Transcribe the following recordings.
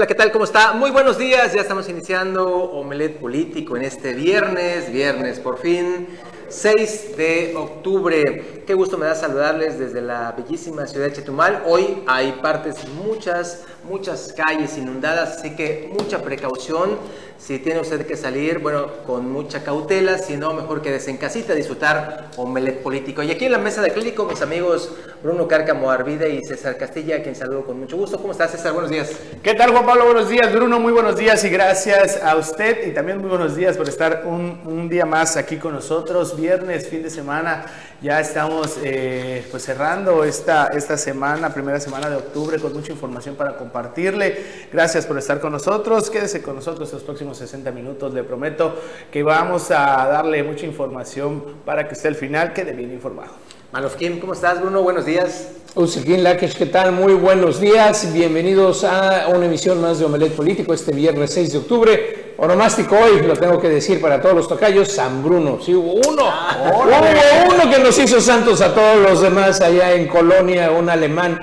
Hola, ¿qué tal? ¿Cómo está? Muy buenos días. Ya estamos iniciando Omelet Político en este viernes, viernes por fin, 6 de octubre. Qué gusto me da saludarles desde la bellísima ciudad de Chetumal. Hoy hay partes, muchas, muchas calles inundadas, así que mucha precaución. Si tiene usted que salir, bueno, con mucha cautela, si no, mejor quédese en casita a disfrutar Omelet Político. Y aquí en la mesa de clínico, mis amigos Bruno Cárcamo Arvide y César Castilla, quien saludo con mucho gusto. ¿Cómo estás, César? Buenos días. ¿Qué tal, Juan Pablo? Buenos días, Bruno. Muy buenos días y gracias a usted y también muy buenos días por estar un, un día más aquí con nosotros. Viernes, fin de semana, ya estamos eh, pues cerrando esta, esta semana, primera semana de octubre, con mucha información para compartirle. Gracias por estar con nosotros. Quédese con nosotros los próximos 60 minutos. Le prometo que vamos a darle mucha información para que usted al final quede bien informado. Malofkim, ¿cómo estás, Bruno? Buenos días. Usikin Lakesh, ¿qué tal? Muy buenos días. Bienvenidos a una emisión más de Omelet Político este viernes 6 de octubre. Onomástico hoy, lo tengo que decir para todos los tocayos, San Bruno. Sí, hubo uno. hubo uno que nos hizo santos a todos los demás allá en Colonia, un alemán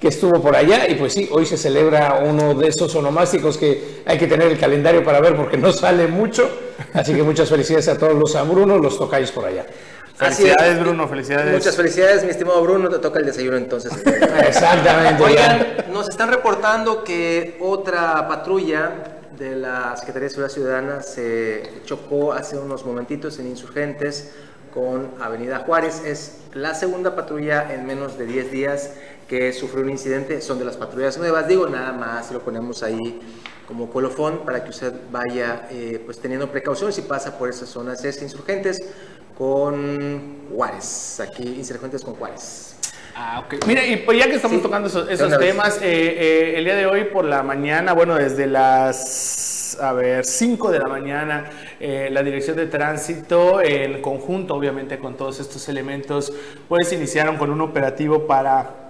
que estuvo por allá y pues sí, hoy se celebra uno de esos onomásticos que hay que tener el calendario para ver porque no sale mucho. Así que muchas felicidades a todos los San Bruno, los tocayos por allá. Felicidades, Bruno, felicidades. Muchas felicidades, mi estimado Bruno. Te toca el desayuno entonces. Exactamente. Oigan, nos están reportando que otra patrulla de la Secretaría de Seguridad Ciudadana se chocó hace unos momentitos en Insurgentes con Avenida Juárez. Es la segunda patrulla en menos de 10 días que sufrió un incidente. Son de las patrullas nuevas. Digo, nada más lo ponemos ahí como colofón para que usted vaya eh, pues teniendo precaución si pasa por esas zonas. Es Insurgentes con Juárez. Aquí Insurgentes con Juárez. Ah, ok. Mira, y pues ya que estamos Sí. tocando esos, temas, eh, eh, el día de hoy por la mañana, bueno, desde las, a ver, 5 de la mañana, eh, la Dirección de Tránsito, en conjunto, obviamente, con todos estos elementos, pues iniciaron con un operativo para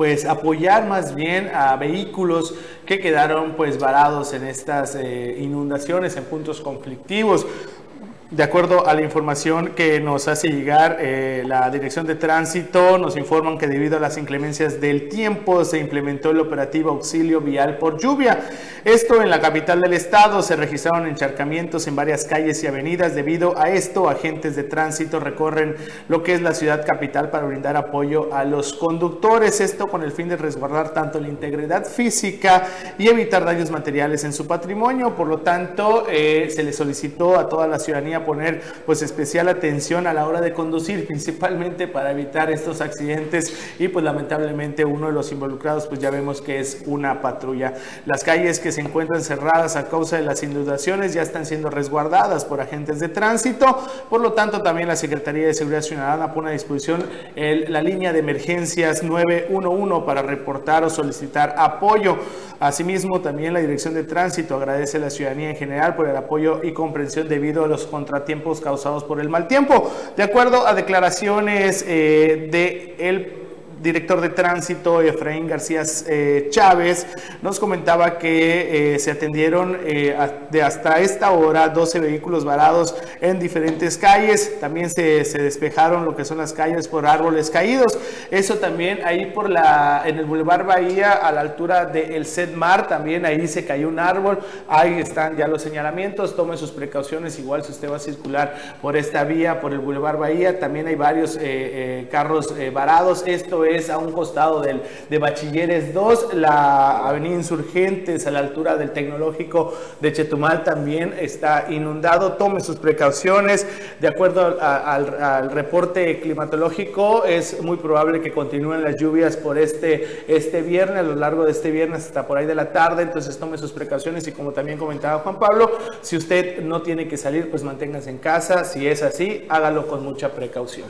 pues apoyar más bien a vehículos que quedaron pues varados en estas eh, inundaciones en puntos conflictivos. De acuerdo a la información que nos hace llegar eh, la Dirección de Tránsito, nos informan que debido a las inclemencias del tiempo se implementó el operativo auxilio vial por lluvia. Esto en la capital del estado se registraron encharcamientos en varias calles y avenidas. Debido a esto, agentes de tránsito recorren lo que es la ciudad capital para brindar apoyo a los conductores. Esto con el fin de resguardar tanto la integridad física y evitar daños materiales en su patrimonio. Por lo tanto, eh, se le solicitó a toda la ciudadanía poner pues especial atención a la hora de conducir, principalmente para evitar estos accidentes y pues lamentablemente uno de los involucrados pues ya vemos que es una patrulla. Las calles que se encuentran cerradas a causa de las inundaciones ya están siendo resguardadas por agentes de tránsito, por lo tanto también la Secretaría de Seguridad Ciudadana pone a disposición el- la línea de emergencias 911 para reportar o solicitar apoyo. Asimismo, también la Dirección de Tránsito agradece a la ciudadanía en general por el apoyo y comprensión debido a los contratiempos causados por el mal tiempo. De acuerdo a declaraciones eh, de el director de tránsito Efraín García eh, Chávez nos comentaba que eh, se atendieron eh, de hasta esta hora 12 vehículos varados en diferentes calles. También se, se despejaron lo que son las calles por árboles caídos. Eso también ahí por la en el Boulevard Bahía a la altura del Sedmar también ahí se cayó un árbol. Ahí están ya los señalamientos. Tome sus precauciones. Igual si usted va a circular por esta vía por el Boulevard Bahía también hay varios carros varados. Esto es a un costado del, de Bachilleres 2, la Avenida Insurgentes a la altura del Tecnológico de Chetumal también está inundado. Tome sus precauciones. De acuerdo al reporte climatológico, es muy probable que continúen las lluvias por este, este viernes, a lo largo de este viernes hasta por ahí de la tarde. Entonces tome sus precauciones y como también comentaba Juan Pablo, si usted no tiene que salir, pues manténgase en casa. Si es así, hágalo con mucha precaución.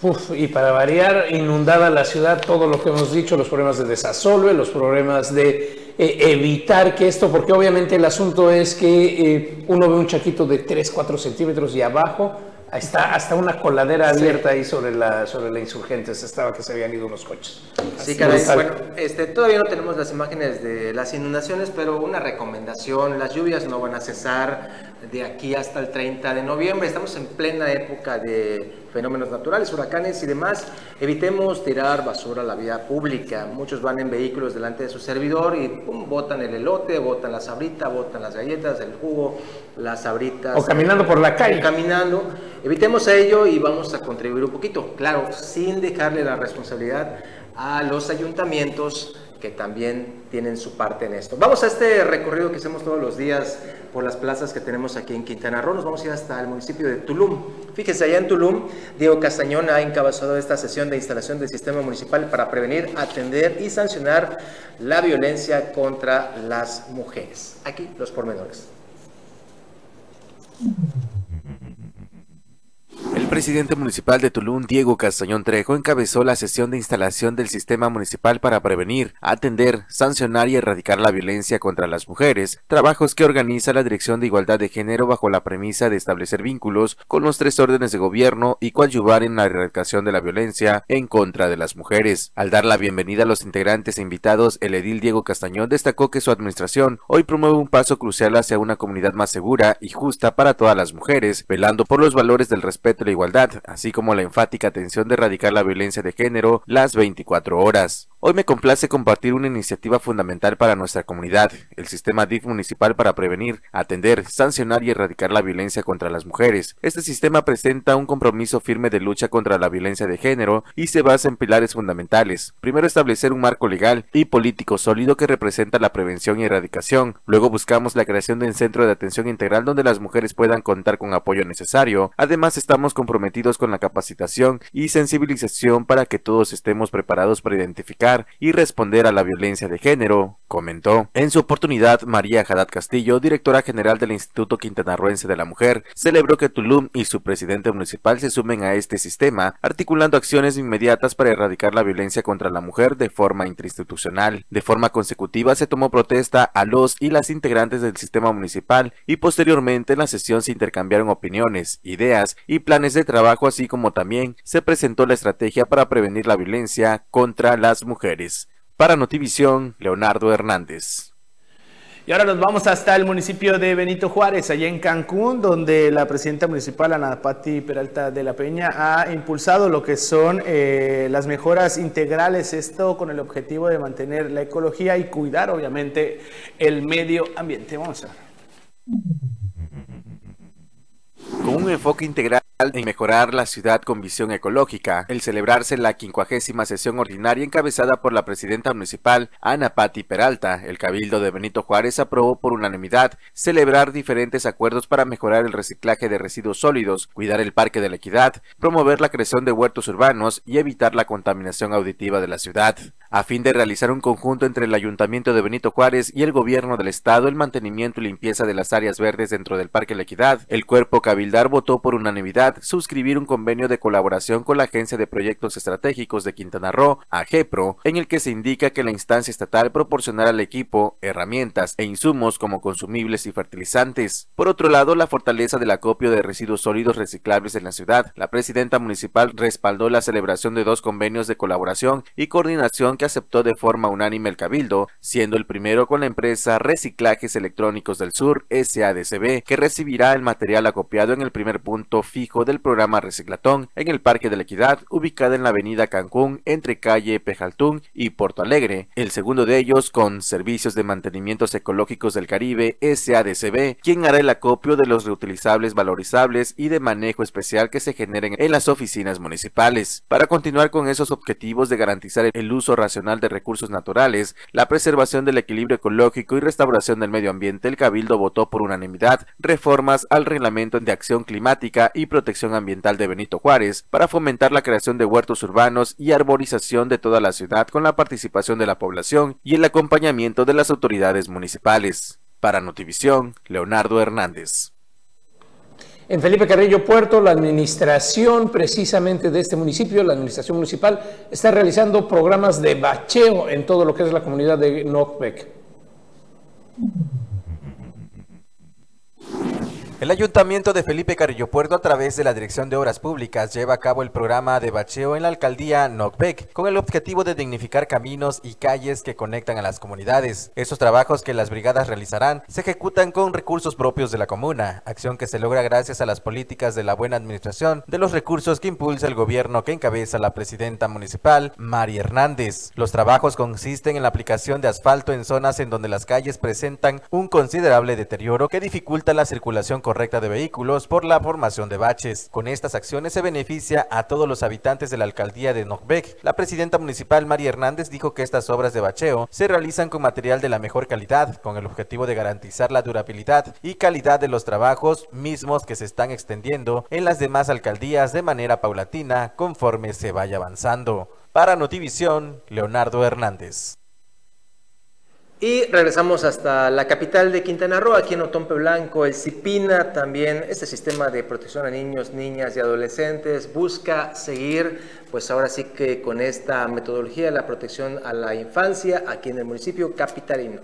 Uf, y para variar, inundada la ciudad, todo lo que hemos dicho, los problemas de desasolve, los problemas de eh, evitar que esto, porque obviamente el asunto es que eh, uno ve un chaquito de 3, 4 centímetros y abajo Está hasta una coladera abierta ahí sobre la, sobre la insurgentes, estaba que se habían ido los coches. Sí, caray, bueno, este, todavía no tenemos las imágenes de las inundaciones, pero una recomendación, las lluvias no van a cesar de aquí hasta el 30 de noviembre, estamos en plena época de fenómenos naturales, huracanes y demás, evitemos tirar basura a la vía pública. Muchos van en vehículos delante de su servidor y pum, botan el elote, botan la sabrita, botan las galletas, el jugo, las sabritas. O caminando por la calle. Caminando. Evitemos ello y vamos a contribuir un poquito, claro, sin dejarle la responsabilidad a los ayuntamientos que también tienen su parte en esto. Vamos a este recorrido que hacemos todos los días por las plazas que tenemos aquí en Quintana Roo. Nos vamos a ir hasta el municipio de Tulum. Fíjense, allá en Tulum, Diego Castañón ha encabezado esta sesión de instalación del sistema municipal para prevenir, atender y sancionar la violencia contra las mujeres. Aquí los pormenores. El presidente municipal de Tulum, Diego Castañón Trejo, encabezó la sesión de instalación del sistema municipal para prevenir, atender, sancionar y erradicar la violencia contra las mujeres, trabajos que organiza la Dirección de Igualdad de Género bajo la premisa de establecer vínculos con los tres órdenes de gobierno y coadyuvar en la erradicación de la violencia en contra de las mujeres. Al dar la bienvenida a los integrantes e invitados, el edil Diego Castañón destacó que su administración hoy promueve un paso crucial hacia una comunidad más segura y justa para todas las mujeres, velando por los valores del respeto la igualdad, así como la enfática atención de erradicar la violencia de género las 24 horas. Hoy me complace compartir una iniciativa fundamental para nuestra comunidad, el sistema DIF municipal para prevenir, atender, sancionar y erradicar la violencia contra las mujeres. Este sistema presenta un compromiso firme de lucha contra la violencia de género y se basa en pilares fundamentales. Primero establecer un marco legal y político sólido que representa la prevención y erradicación. Luego buscamos la creación de un centro de atención integral donde las mujeres puedan contar con apoyo necesario. Además estamos comprometidos con la capacitación y sensibilización para que todos estemos preparados para identificar y responder a la violencia de género, comentó. En su oportunidad, María Haddad Castillo, directora general del Instituto Quintanarroense de la Mujer, celebró que Tulum y su presidente municipal se sumen a este sistema, articulando acciones inmediatas para erradicar la violencia contra la mujer de forma interinstitucional. De forma consecutiva se tomó protesta a los y las integrantes del sistema municipal y posteriormente en la sesión se intercambiaron opiniones, ideas y planes de trabajo así como también se presentó la estrategia para prevenir la violencia contra las mujeres mujeres. Para Notivisión, Leonardo Hernández. Y ahora nos vamos hasta el municipio de Benito Juárez, allá en Cancún, donde la presidenta municipal, Ana Patti Peralta de la Peña, ha impulsado lo que son eh, las mejoras integrales, esto con el objetivo de mantener la ecología y cuidar, obviamente, el medio ambiente. Vamos a ver. Con un enfoque integral en mejorar la ciudad con visión ecológica, el celebrarse la quincuagésima sesión ordinaria encabezada por la presidenta municipal Ana Patti Peralta, el Cabildo de Benito Juárez aprobó por unanimidad celebrar diferentes acuerdos para mejorar el reciclaje de residuos sólidos, cuidar el Parque de la Equidad, promover la creación de huertos urbanos y evitar la contaminación auditiva de la ciudad. A fin de realizar un conjunto entre el Ayuntamiento de Benito Juárez y el Gobierno del Estado el mantenimiento y limpieza de las áreas verdes dentro del Parque La Equidad, el cuerpo cabildar votó por unanimidad suscribir un convenio de colaboración con la Agencia de Proyectos Estratégicos de Quintana Roo, AGEPRO, en el que se indica que la instancia estatal proporcionará al equipo herramientas e insumos como consumibles y fertilizantes. Por otro lado, la fortaleza del acopio de residuos sólidos reciclables en la ciudad. La presidenta municipal respaldó la celebración de dos convenios de colaboración y coordinación que aceptó de forma unánime el Cabildo, siendo el primero con la empresa Reciclajes Electrónicos del Sur, SADCB, que recibirá el material acopiado en el primer punto fijo del programa Reciclatón en el Parque de la Equidad, ubicada en la avenida Cancún entre calle Pejaltún y Porto Alegre. El segundo de ellos con Servicios de Mantenimientos Ecológicos del Caribe, SADCB, quien hará el acopio de los reutilizables valorizables y de manejo especial que se generen en las oficinas municipales. Para continuar con esos objetivos de garantizar el uso racional de recursos naturales, la preservación del equilibrio ecológico y restauración del medio ambiente, el Cabildo votó por unanimidad reformas al Reglamento de Acción Climática y Protección Ambiental de Benito Juárez para fomentar la creación de huertos urbanos y arborización de toda la ciudad con la participación de la población y el acompañamiento de las autoridades municipales. Para Notivisión, Leonardo Hernández. En Felipe Carrillo Puerto, la administración precisamente de este municipio, la administración municipal, está realizando programas de bacheo en todo lo que es la comunidad de Nocbec. El Ayuntamiento de Felipe Carrillo Puerto, a través de la Dirección de Obras Públicas, lleva a cabo el programa de bacheo en la alcaldía Nocbec, con el objetivo de dignificar caminos y calles que conectan a las comunidades. Estos trabajos que las brigadas realizarán se ejecutan con recursos propios de la comuna, acción que se logra gracias a las políticas de la buena administración de los recursos que impulsa el gobierno que encabeza la presidenta municipal, María Hernández. Los trabajos consisten en la aplicación de asfalto en zonas en donde las calles presentan un considerable deterioro que dificulta la circulación correcta de vehículos por la formación de baches. Con estas acciones se beneficia a todos los habitantes de la alcaldía de Nogbec. La presidenta municipal María Hernández dijo que estas obras de bacheo se realizan con material de la mejor calidad, con el objetivo de garantizar la durabilidad y calidad de los trabajos mismos que se están extendiendo en las demás alcaldías de manera paulatina conforme se vaya avanzando. Para Notivisión, Leonardo Hernández. Y regresamos hasta la capital de Quintana Roo, aquí en Otompe Blanco, el CIPINA también, este sistema de protección a niños, niñas y adolescentes busca seguir, pues ahora sí que con esta metodología de la protección a la infancia aquí en el municipio capitalino.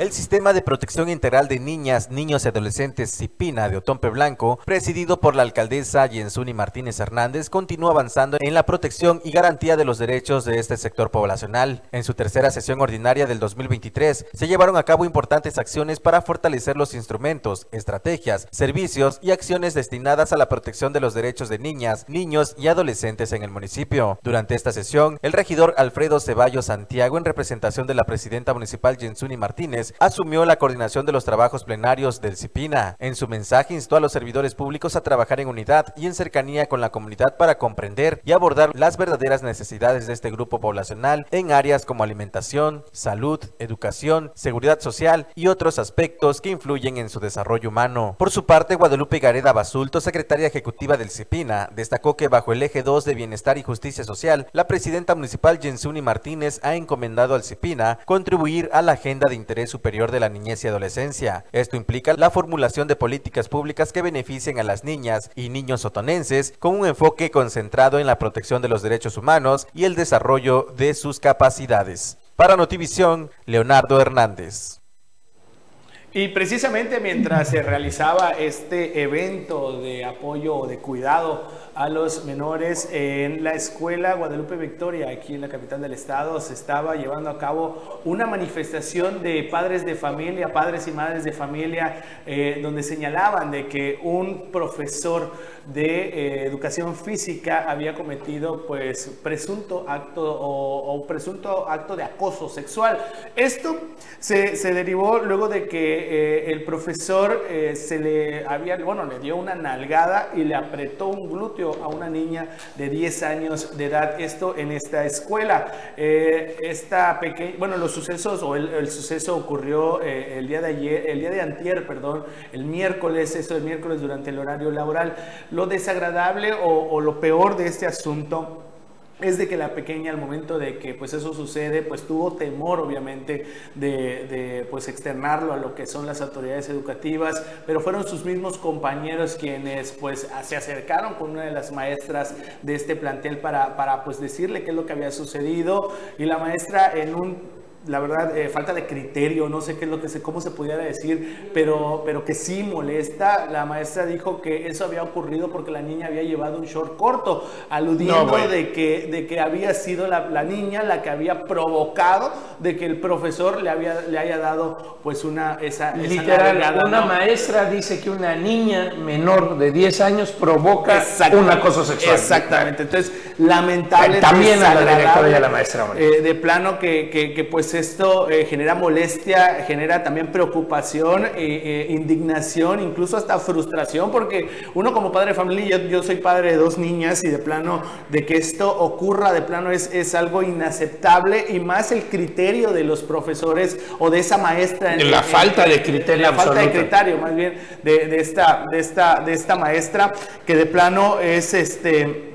El Sistema de Protección Integral de Niñas, Niños y Adolescentes CIPINA de Otompe Blanco, presidido por la alcaldesa Yensuni Martínez Hernández, continúa avanzando en la protección y garantía de los derechos de este sector poblacional. En su tercera sesión ordinaria del 2023, se llevaron a cabo importantes acciones para fortalecer los instrumentos, estrategias, servicios y acciones destinadas a la protección de los derechos de niñas, niños y adolescentes en el municipio. Durante esta sesión, el regidor Alfredo Ceballos Santiago, en representación de la presidenta municipal Yensuni Martínez, asumió la coordinación de los trabajos plenarios del CIPINA. En su mensaje instó a los servidores públicos a trabajar en unidad y en cercanía con la comunidad para comprender y abordar las verdaderas necesidades de este grupo poblacional en áreas como alimentación, salud, educación, seguridad social y otros aspectos que influyen en su desarrollo humano. Por su parte, Guadalupe Gareda Basulto, secretaria ejecutiva del CIPINA, destacó que bajo el eje 2 de Bienestar y Justicia Social, la presidenta municipal Jensuni Martínez ha encomendado al CIPINA contribuir a la agenda de interés superior de la niñez y adolescencia. Esto implica la formulación de políticas públicas que beneficien a las niñas y niños sotonenses con un enfoque concentrado en la protección de los derechos humanos y el desarrollo de sus capacidades. Para Notivisión, Leonardo Hernández. Y precisamente mientras se realizaba este evento de apoyo o de cuidado a los menores en la escuela Guadalupe Victoria, aquí en la capital del estado, se estaba llevando a cabo una manifestación de padres de familia, padres y madres de familia, eh, donde señalaban de que un profesor de eh, educación física había cometido pues presunto acto o, presunto acto de acoso sexual. Esto se, derivó luego de que eh, el profesor se le había, bueno, le dio una nalgada y le apretó un glúteo a una niña de 10 años de edad, esto en esta escuela. Eh, esta pequeña, bueno, los sucesos o el, suceso ocurrió eh, el día de ayer, el día de antier, perdón, el miércoles, esto el miércoles durante el horario laboral. Lo desagradable o lo peor de este asunto es de que la pequeña al momento de que pues eso sucede pues tuvo temor obviamente de, pues externarlo a lo que son las autoridades educativas pero fueron sus mismos compañeros quienes pues se acercaron con una de las maestras de este plantel para, para pues decirle qué es lo que había sucedido y la maestra en un la verdad, eh, falta de criterio, no sé qué es lo que se, cómo se pudiera decir, pero, pero que sí molesta. La maestra dijo que eso había ocurrido porque la niña había llevado un short corto, aludiendo de, que, de que había sido la, la, niña la que había provocado de que el profesor le, había, le haya dado pues una esa, Literal, una maestra dice que una niña menor de 10 años provoca un acoso sexual. Exactamente. Entonces, lamentable. También a la directora y a la maestra. Eh, de plano que, que, que pues esto eh, genera molestia, genera también preocupación, eh, eh, indignación, incluso hasta frustración, porque uno como padre de familia, yo, soy padre de dos niñas y de plano de que esto ocurra, de plano es, es algo inaceptable y más el criterio de los profesores o de esa maestra. En, la falta de criterio. La falta de criterio, más bien, de, de, esta, de, esta, de esta maestra que de plano es este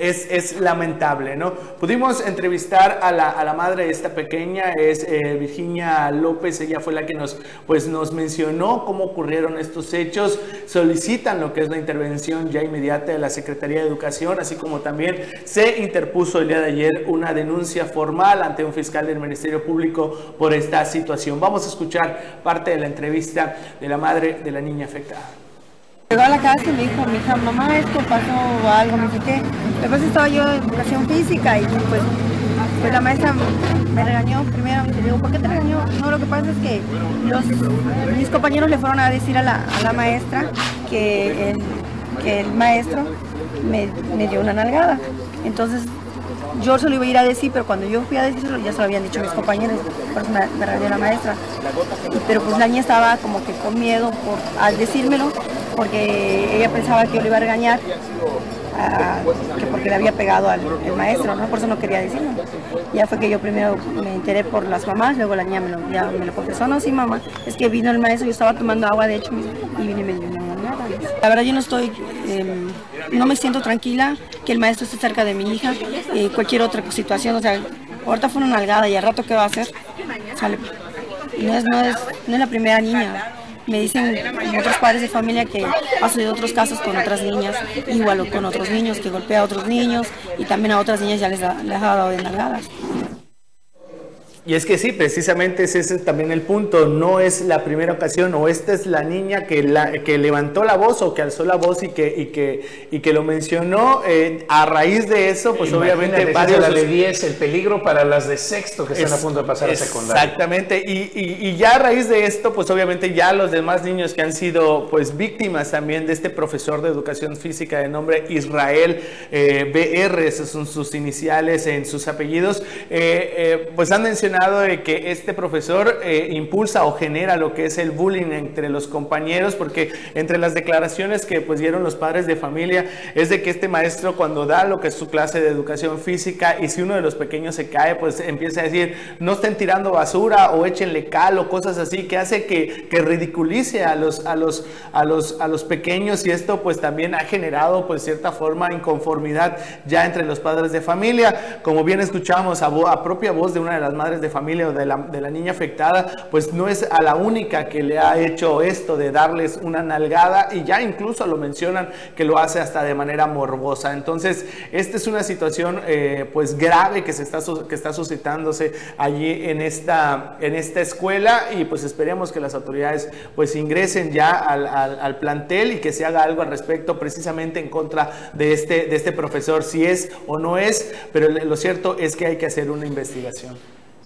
es, lamentable, ¿no? Pudimos entrevistar a la, a la madre de esta pequeña, es eh, Virginia López, ella fue la que nos, pues, nos mencionó cómo ocurrieron estos hechos, solicitan lo que es la intervención ya inmediata de la Secretaría de Educación, así como también se interpuso el día de ayer una denuncia formal ante un fiscal del Ministerio Público por esta situación. Vamos a escuchar parte de la entrevista de la madre de la niña afectada. Llegó a la casa y me dijo, mi hija, mamá, esto pasó algo, me dije, ¿qué? Después estaba yo en educación física y pues, pues la maestra me regañó primero, me dijo, ¿por qué te regañó? No, lo que pasa es que mis compañeros le fueron a decir a la, maestra que el, que el maestro me, dio una nalgada. Entonces yo se lo iba a ir a decir, pero cuando yo fui a decirlo ya se lo habían dicho mis compañeros, por eso me, me la maestra. pero pues la niña estaba como que con miedo por, al decírmelo, porque ella pensaba que yo le iba a regañar, que porque le había pegado al maestro, ¿no? Por eso no quería decirlo. Ya fue que yo primero me enteré por las mamás, luego la niña me lo, me lo confesó, no, sí mamá, es que vino el maestro, yo estaba tomando agua de hecho y vine y me dio una La verdad yo no estoy, em, no me siento tranquila que el maestro esté cerca de mi hija, eh, cualquier otra situación, o sea, ahorita fue una nalgada y al rato qué va a hacer, no es, no es, no es la primera niña, me dicen otros padres de familia que ha sucedido otros casos con otras niñas, igual con otros niños, que golpea a otros niños y también a otras niñas ya les, ha, les ha dado de nalgadas. Y es que sí, precisamente ese es también el punto. No es la primera ocasión o esta es la niña que, la, que levantó la voz o que alzó la voz y que, y que, y que lo mencionó. Eh, a raíz de eso, pues obviamente varios... La de 10, el peligro para las de sexto que están a punto de pasar a secundaria. Exactamente. Y, y, ya a raíz de esto, pues obviamente ya los demás niños que han sido pues víctimas también de este profesor de educación física de nombre Israel eh, BR, esos son sus iniciales en sus apellidos, eh, pues han mencionado de que este profesor eh, impulsa o genera lo que es el bullying entre los compañeros, porque entre las declaraciones que pues dieron los padres de familia es de que este maestro cuando da lo que es su clase de educación física y si uno de los pequeños se cae, pues empieza a decir, no estén tirando basura o échenle cal o cosas así, que hace que, que ridiculice a los, a, los, a, los, a los pequeños y esto pues también ha generado pues cierta forma inconformidad ya entre los padres de familia. Como bien escuchamos a, a propia voz de una de las madres de familia o de la, de la, niña afectada, pues no es a la única que le ha hecho esto de darles una nalgada y ya incluso lo mencionan que lo hace hasta de manera morbosa. Entonces, esta es una situación eh, pues grave que, se está, que está suscitándose allí en esta, en esta escuela y pues esperemos que las autoridades pues ingresen ya al, al, plantel y que se haga algo al respecto precisamente en contra de este, de este profesor, si es o no es, pero lo cierto es que hay que hacer una investigación.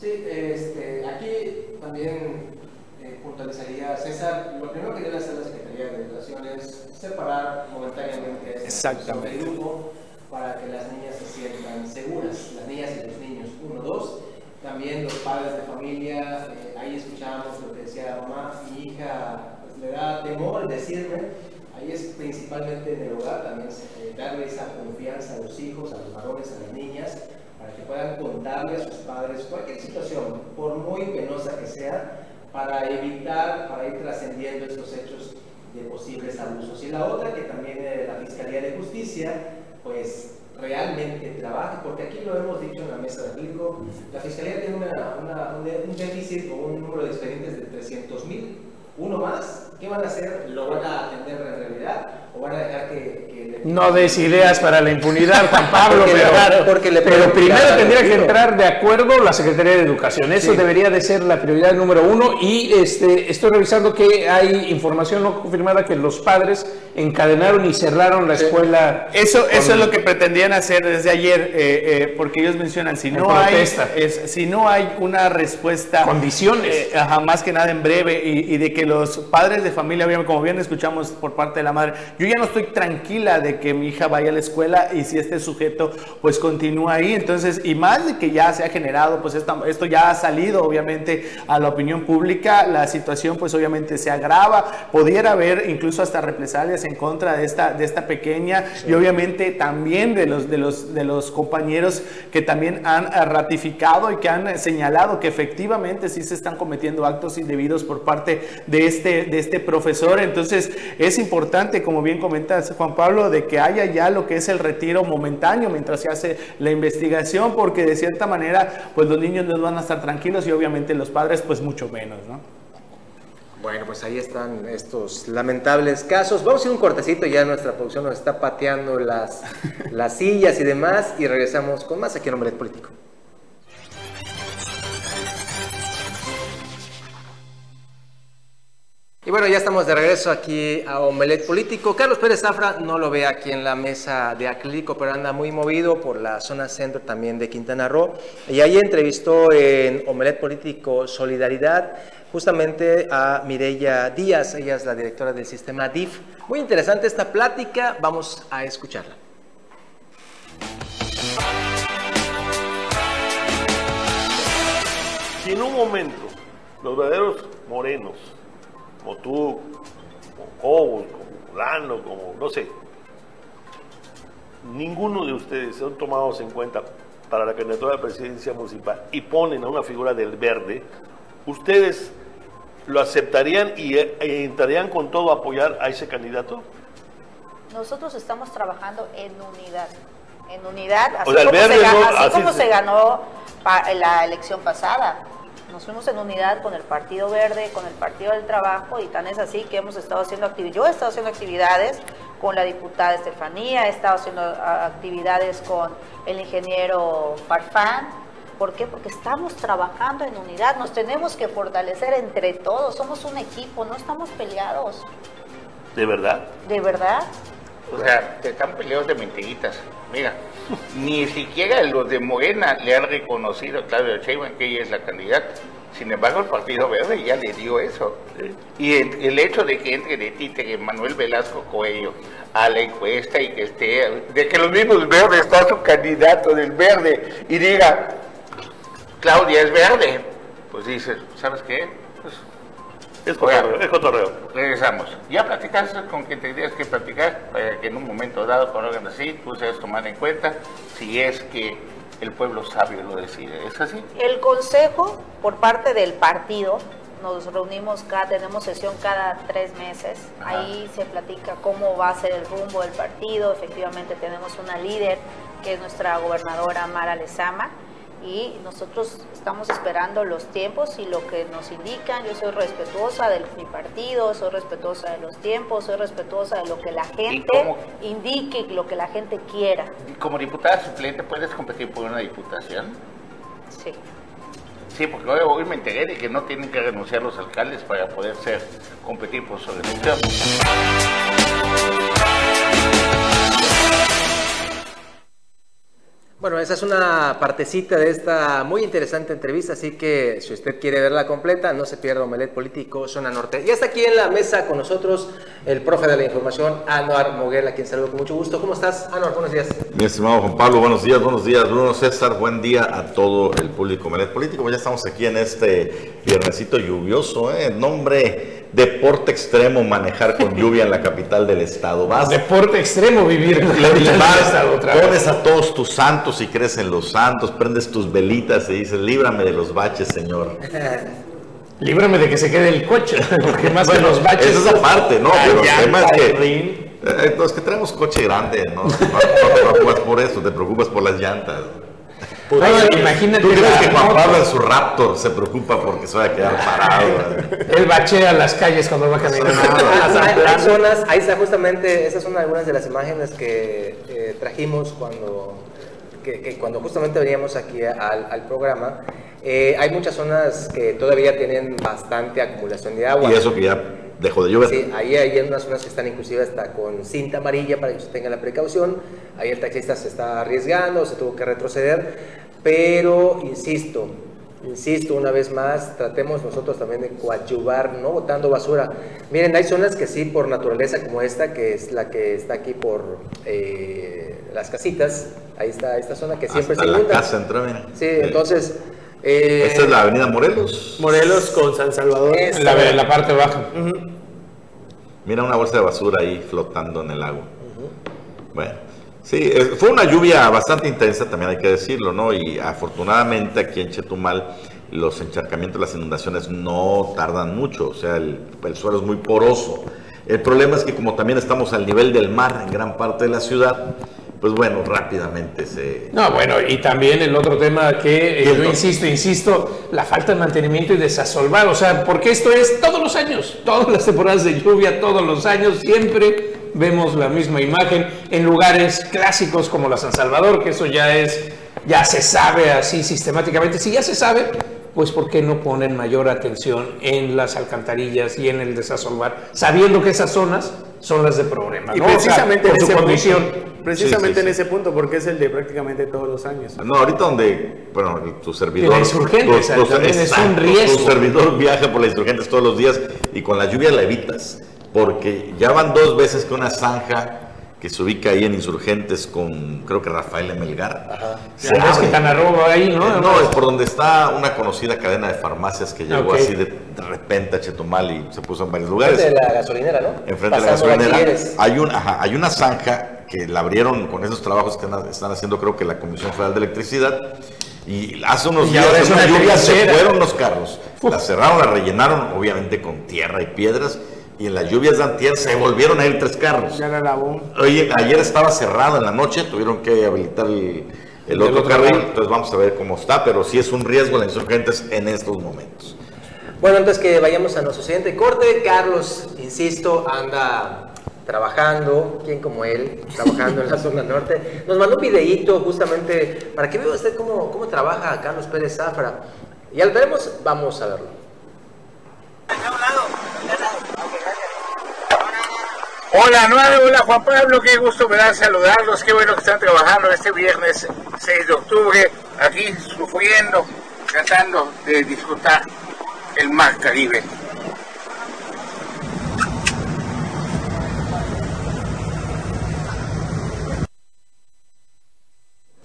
Sí, este, aquí también eh, puntualizaría César, lo primero que debe hacer la Secretaría de Educación es separar momentáneamente este grupo para que las niñas se sientan seguras, las niñas y los niños. Uno, dos, también los padres de familia, eh, ahí escuchábamos lo que decía mamá, mi hija pues, le da temor decirme, ahí es principalmente en el hogar también eh, darle esa confianza a los hijos, a los varones, a las niñas, para que puedan contarle a sus padres cualquier situación, por muy penosa que sea, para evitar, para ir trascendiendo estos hechos de posibles abusos. Y la otra, que también eh, la Fiscalía de Justicia, pues realmente trabaje, porque aquí lo hemos dicho en la mesa de público, la Fiscalía tiene un déficit o un número de expedientes de 300 mil, uno más, ¿qué van a hacer? ¿Lo van a atender en realidad? ¿O van a dejar que no des ideas para la impunidad, Juan Pablo, pero, porque pero primero tendría que entrar de acuerdo la Secretaría de Educación. Eso debería de ser la prioridad número uno. Y este, estoy revisando que hay información no confirmada que los padres encadenaron y cerraron la escuela. Eso, eso es lo que pretendían hacer desde ayer, eh, eh, porque ellos mencionan, si no, hay, es, si no hay una respuesta... Condiciones. Eh, más que nada en breve, y, y de que los padres de familia, como bien escuchamos por parte de la madre, yo ya no estoy tranquila de que mi hija vaya a la escuela y si este sujeto pues continúa ahí. Entonces, y más de que ya se ha generado, pues esto ya ha salido obviamente a la opinión pública, la situación pues obviamente se agrava, pudiera haber incluso hasta represalias en contra de esta, de esta pequeña y obviamente también de los, de, los, de los compañeros que también han ratificado y que han señalado que efectivamente sí se están cometiendo actos indebidos por parte de este, de este profesor. Entonces, es importante, como bien comentas, Juan Pablo, de que haya ya lo que es el retiro momentáneo mientras se hace la investigación, porque de cierta manera, pues los niños no van a estar tranquilos y obviamente los padres, pues mucho menos, ¿no? Bueno, pues ahí están estos lamentables casos. Vamos a ir un cortecito, ya nuestra producción nos está pateando las, las sillas y demás, y regresamos con más aquí en Hombre Político. Y bueno, ya estamos de regreso aquí a Omelet Político. Carlos Pérez Zafra no lo ve aquí en la mesa de acrílico, pero anda muy movido por la zona centro también de Quintana Roo. Y ahí entrevistó en Omelet Político Solidaridad justamente a Mireya Díaz, ella es la directora del sistema DIF. Muy interesante esta plática, vamos a escucharla. Si en un momento los verdaderos morenos como tú, como Cobos, como Lano, como no sé, ninguno de ustedes son tomados en cuenta para la candidatura de la presidencia municipal y ponen a una figura del verde, ustedes lo aceptarían y e, e entrarían con todo a apoyar a ese candidato? Nosotros estamos trabajando en unidad. En unidad, así, O sea, el como, se, ga- no- así así como se- se ganó la elección pasada. Nos fuimos en unidad con el Partido Verde, con el Partido del Trabajo y tan es así que hemos estado haciendo actividades. Yo he estado haciendo actividades con la diputada Estefanía, he estado haciendo ah, actividades con el ingeniero Farfán. ¿Por qué? Porque estamos trabajando en unidad, nos tenemos que fortalecer entre todos, somos un equipo, no estamos peleados, ¿De verdad? de verdad. O sea, te están peleados de mentiritas. Mira, ni siquiera los de Morena le han reconocido a Claudia Sheinbaum que ella es la candidata. Sin embargo, el Partido Verde ya le dio eso. Y el, el hecho de que entre de títere Manuel Velasco Coello a la encuesta y que esté, de que los mismos verdes está su candidato del verde y diga, Claudia es verde, pues dices, ¿sabes qué? Es cotorreo, es cotorreo. Regresamos. Ya platicaste con quien tendrías que platicar para que en un momento dado, con órganos así, tú seas tomar en cuenta si es que el pueblo sabio lo decide. ¿Es así? El consejo, por parte del partido, nos reunimos cada, tenemos sesión cada tres meses. Ajá. Ahí se platica cómo va a ser el rumbo del partido. Efectivamente tenemos una líder que es nuestra gobernadora Mara Lezama. Y nosotros estamos esperando los tiempos y lo que nos indican. Yo soy respetuosa de mi partido, soy respetuosa de los tiempos, soy respetuosa de lo que la gente indique y lo que la gente quiera. Como diputada suplente, ¿puedes competir por una diputación? Sí. Sí, porque hoy, hoy me enteré de que no tienen que renunciar los alcaldes para poder ser competir por su elección. Bueno, esa es una partecita de esta muy interesante entrevista, así que si usted quiere verla completa, no se pierda Omelet Político, Zona Norte. Ya está aquí en la mesa con nosotros el profe de la información, Anuar Moguel, a quien saludo con mucho gusto. ¿Cómo estás, Anuar? Buenos días. Mi estimado Juan Pablo, buenos días, buenos días, Bruno César, buen día a todo el público Melet Político. Ya estamos aquí en este viernesito lluvioso, ¿eh? nombre deporte extremo, manejar con lluvia en la capital del estado. Vas, Deporte extremo vivir en la capital vas, del estado otra vez. pones a todos tus santos y crees en los santos, prendes tus velitas y dices, líbrame de los baches, Señor. Líbrame de que se quede el coche, porque más que los baches. Esa es aparte, ¿no? la Pero el tema es que... Eh, no, es que traemos coche grande, ¿no? No, no te preocupas por eso, te preocupas por las llantas. Oye, imagínate ¿Tú crees la que Juan. Pablo en su Raptor se preocupa porque se va a quedar parado? Él bachea las calles cuando va caminando. hay, hay zonas, ahí está justamente, esas son algunas de las imágenes que eh, trajimos cuando, que, que cuando justamente veníamos aquí al, al programa. Eh, hay muchas zonas que todavía tienen bastante acumulación de agua. Y eso que ya dejó de llover. Sí, ahí hay unas zonas que están inclusive hasta con cinta amarilla para que usted tenga la precaución. Ahí el taxista se está arriesgando, se tuvo que retroceder. Pero, insisto, insisto una vez más, tratemos nosotros también de coadyuvar, no botando basura. Miren, hay zonas que sí, por naturaleza como esta, que es la que está aquí por eh, las casitas. Ahí está esta zona que siempre Hasta se la inunda. casa entró, mira. Sí, entonces... eh, Esta es la avenida Morelos. Morelos con San Salvador. Esta- la, la parte baja. Mira una bolsa de basura ahí flotando en el agua. Bueno, sí, fue una lluvia bastante intensa, también hay que decirlo, ¿no? Y afortunadamente aquí en Chetumal los encharcamientos, las inundaciones no tardan mucho, o sea, el, el suelo es muy poroso. El problema es que como también estamos al nivel del mar en gran parte de la ciudad, pues bueno, rápidamente se... No, bueno, y también el otro tema que eh, yo insisto, insisto, la falta de mantenimiento y desasolvar, o sea, porque esto es todos los años, todas las temporadas de lluvia, todos los años, siempre vemos la misma imagen en lugares clásicos como la San Salvador, que eso ya es, ya se sabe así sistemáticamente, si ya se sabe, pues ¿por qué no ponen mayor atención en las alcantarillas y en el desasolvar, sabiendo que esas zonas son las de problema, Y ¿no? O sea, precisamente en su ese condición. punto, precisamente Sí, sí, en sí. ese punto, porque es el de prácticamente todos los años. No, ahorita donde, bueno, tu servidor... La Insurgentes, tu- tu- también es un exacto, riesgo. Tu servidor viaja por la Insurgentes todos los días y con la lluvia la evitas, porque ya van dos veces que una zanja que se ubica ahí en Insurgentes con, creo que Rafael Emelgar, se Ya ves abre. que tan arroba ahí, ¿no? Eh, No, es por donde está una conocida cadena de farmacias que llegó así de, de repente a Chetumal y se puso en varios lugares. de la gasolinera, ¿no? Enfrente de la gasolinera. Hay, un, ajá, hay una zanja que la abrieron con esos trabajos que están, haciendo creo que la Comisión Federal de Electricidad. Y hace unos Y días es una lluvia se fueron los carros, la cerraron, la rellenaron obviamente con tierra y piedras y en las lluvias de antier se volvieron a ir tres carros. Ya la lavó. Oye, ayer estaba cerrado en la noche, tuvieron que habilitar el, el otro, otro carril, lado. entonces vamos a ver cómo está, pero sí es un riesgo la insurgentes en estos momentos. Bueno, antes que vayamos a nuestro siguiente corte, Carlos, insisto, anda trabajando, quien como él, trabajando en la zona norte. Nos mandó un videíto justamente para que vea usted cómo, cómo trabaja Carlos Pérez Zafra. Ya lo veremos, vamos a verlo. Hola, no, hola Juan Pablo, qué gusto me da saludarlos, qué bueno que están trabajando este viernes 6 de octubre, aquí sufriendo, tratando de disfrutar el mar Caribe.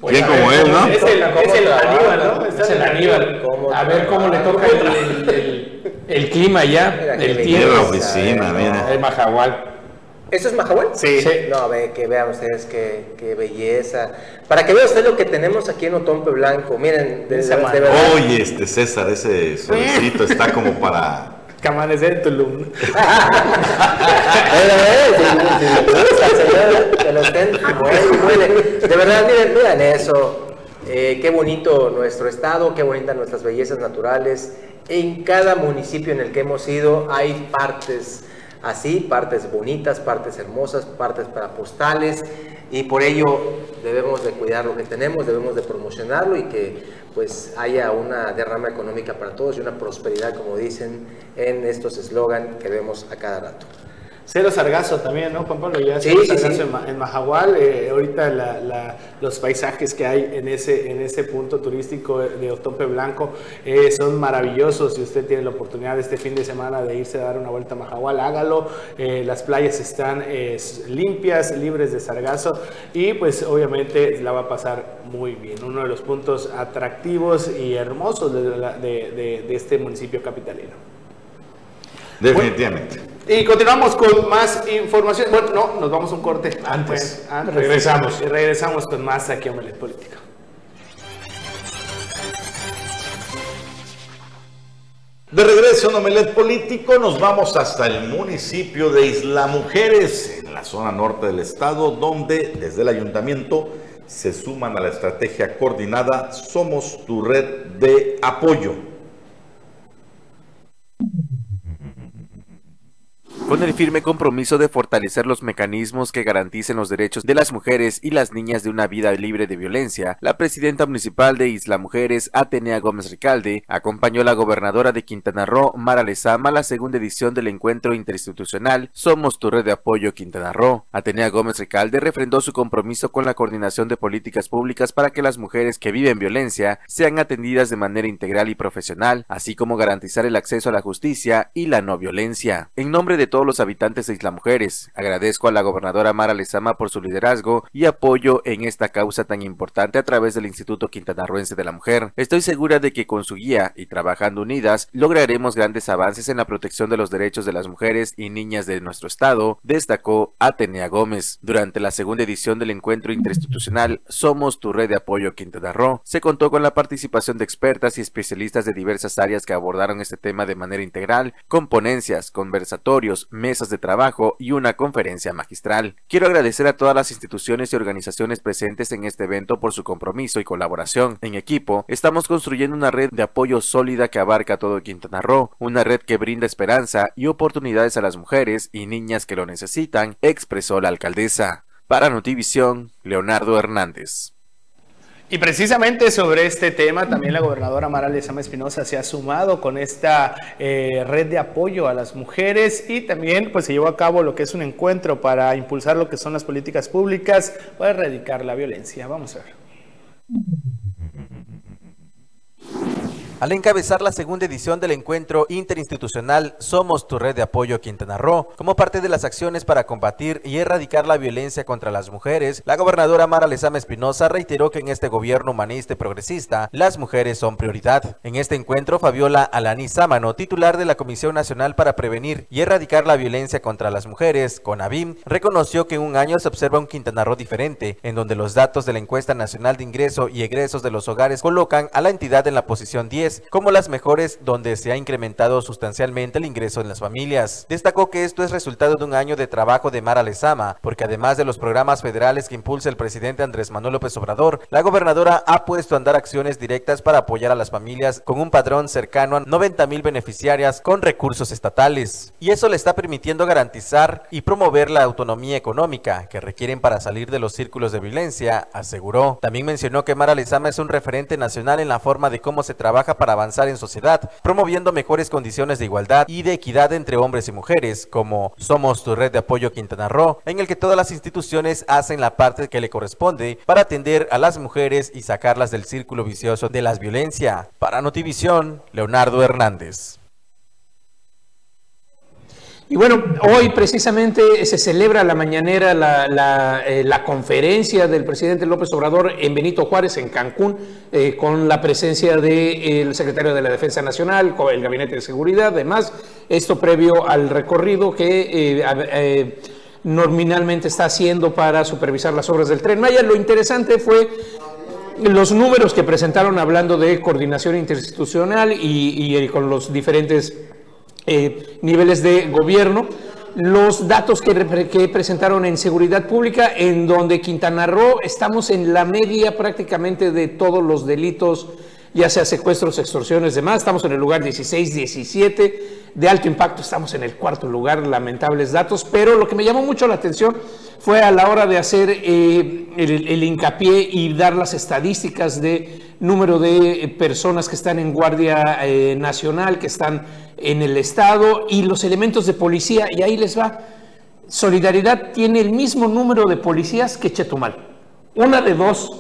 Bien como él, ¿no? Es el, ¿Cómo es el? Aníbal, ¿no? Es el Aníbal. ¿Cómo A ver cómo le toca el, el- el- el clima ya, el. Mira la tiempo. oficina, mira. De Majahual. ¿Esto es Majahual? Sí. Sí. No, ve, que vean ustedes qué, qué belleza. Para que vean ustedes lo que tenemos aquí en Otompe Blanco. Miren, de, de- de verdad. Oye, este César, ese solecito está como para... Que amanecer en Tulum. Que lo estén muy, muy de, de verdad, miren, miren eso. Eh, qué bonito nuestro estado, qué bonitas nuestras bellezas naturales. En cada municipio en el que hemos ido hay partes así, partes bonitas, partes hermosas, partes para postales y por ello debemos de cuidar lo que tenemos, debemos de promocionarlo y que pues haya una derrama económica para todos y una prosperidad, como dicen en estos eslogan que vemos a cada rato. Cero Sargazo también, ¿no, Juan Pablo? Ya Sí, Cero Sargazo sí. En, Ma- en Mahahual, eh, ahorita la- la- los paisajes que hay en ese, en ese punto turístico de Otompe Blanco eh, son maravillosos. Si usted tiene la oportunidad este fin de semana de irse a dar una vuelta a Mahahual, hágalo. Eh, las playas están limpias, libres de sargazo y pues obviamente la va a pasar muy bien. Uno de los puntos atractivos y hermosos de- de- de este municipio capitalino. Definitivamente. Y continuamos con más información. Bueno, no, nos vamos a un corte. Antes. Bueno, Regresamos. Y regresamos con más aquí a Omelet Político. De regreso en Omelet Político, nos vamos hasta el municipio de Isla Mujeres, en la zona norte del estado, donde desde el ayuntamiento se suman a la estrategia coordinada Somos tu red de apoyo. Con el firme compromiso de fortalecer los mecanismos que garanticen los derechos de las mujeres y las niñas de una vida libre de violencia, la presidenta municipal de Isla Mujeres, Atenea Gómez Ricalde, acompañó a la gobernadora de Quintana Roo, Mara Lezama, a la segunda edición del encuentro interinstitucional Somos tu red de apoyo Quintana Roo. Atenea Gómez Ricalde refrendó su compromiso con la coordinación de políticas públicas para que las mujeres que viven violencia sean atendidas de manera integral y profesional, así como garantizar el acceso a la justicia y la no violencia. En nombre de todos los habitantes de Isla Mujeres, agradezco a la gobernadora Mara Lezama por su liderazgo y apoyo en esta causa tan importante a través del Instituto Quintanarroense de la Mujer. Estoy segura de que con su guía y trabajando unidas lograremos grandes avances en la protección de los derechos de las mujeres y niñas de nuestro estado, destacó Atenea Gómez. Durante la segunda edición del encuentro interinstitucional Somos tu red de apoyo Quintana Roo, se contó con la participación de expertas y especialistas de diversas áreas que abordaron este tema de manera integral, con ponencias, conversatorios, mesas de trabajo y una conferencia magistral. Quiero agradecer a todas las instituciones y organizaciones presentes en este evento por su compromiso y colaboración. En equipo, estamos construyendo una red de apoyo sólida que abarca todo Quintana Roo, una red que brinda esperanza y oportunidades a las mujeres y niñas que lo necesitan, expresó la alcaldesa. Para Notivisión, Leonardo Hernández. Y precisamente sobre este tema, también la gobernadora Mara Lezama Espinosa se ha sumado con esta eh, red de apoyo a las mujeres y también pues se llevó a cabo lo que es un encuentro para impulsar lo que son las políticas públicas para erradicar la violencia. Vamos a ver. Al encabezar la segunda edición del encuentro interinstitucional Somos tu red de apoyo Quintana Roo, como parte de las acciones para combatir y erradicar la violencia contra las mujeres, la gobernadora Mara Lezama Espinosa reiteró que en este gobierno humanista y progresista, las mujeres son prioridad. En este encuentro, Fabiola Alani Sámano, titular de la Comisión Nacional para Prevenir y Erradicar la Violencia contra las Mujeres, CONAVIM, reconoció que en un año se observa un Quintana Roo diferente, en donde los datos de la encuesta nacional de ingreso y egresos de los hogares colocan a la entidad en la posición 10 como las mejores donde se ha incrementado sustancialmente el ingreso en las familias. Destacó que esto es resultado de un año de trabajo de Mara Lezama, porque además de los programas federales que impulsa el presidente Andrés Manuel López Obrador, la gobernadora ha puesto a andar acciones directas para apoyar a las familias con un padrón cercano a 90 mil beneficiarias con recursos estatales. Y eso le está permitiendo garantizar y promover la autonomía económica que requieren para salir de los círculos de violencia, aseguró. También mencionó que Mara Lezama es un referente nacional en la forma de cómo se trabaja para avanzar en sociedad, promoviendo mejores condiciones de igualdad y de equidad entre hombres y mujeres, como Somos tu red de apoyo Quintana Roo, en el que todas las instituciones hacen la parte que le corresponde para atender a las mujeres y sacarlas del círculo vicioso de la violencia. Para Notivisión, Leonardo Hernández. Y bueno, hoy precisamente se celebra la mañanera la, eh, conferencia del presidente López Obrador en Benito Juárez, en Cancún, eh, con la presencia del secretario de la Defensa Nacional, el Gabinete de Seguridad, además, esto previo al recorrido que eh, nominalmente está haciendo para supervisar las obras del tren Maya. Lo interesante fue los números que presentaron hablando de coordinación interinstitucional y con los diferentes eh, niveles de gobierno. Los datos que, presentaron en seguridad pública, en donde Quintana Roo estamos en la media prácticamente de todos los delitos, ya sea secuestros, extorsiones, demás. Estamos en el lugar 16, 17. De alto impacto estamos en el cuarto lugar, lamentables datos. Pero lo que me llamó mucho la atención fue a la hora de hacer eh, el, hincapié y dar las estadísticas de número de personas que están en Guardia eh, Nacional, que están en el Estado y los elementos de policía, y ahí les va. Solidaridad tiene el mismo número de policías que Chetumal. Una de dos,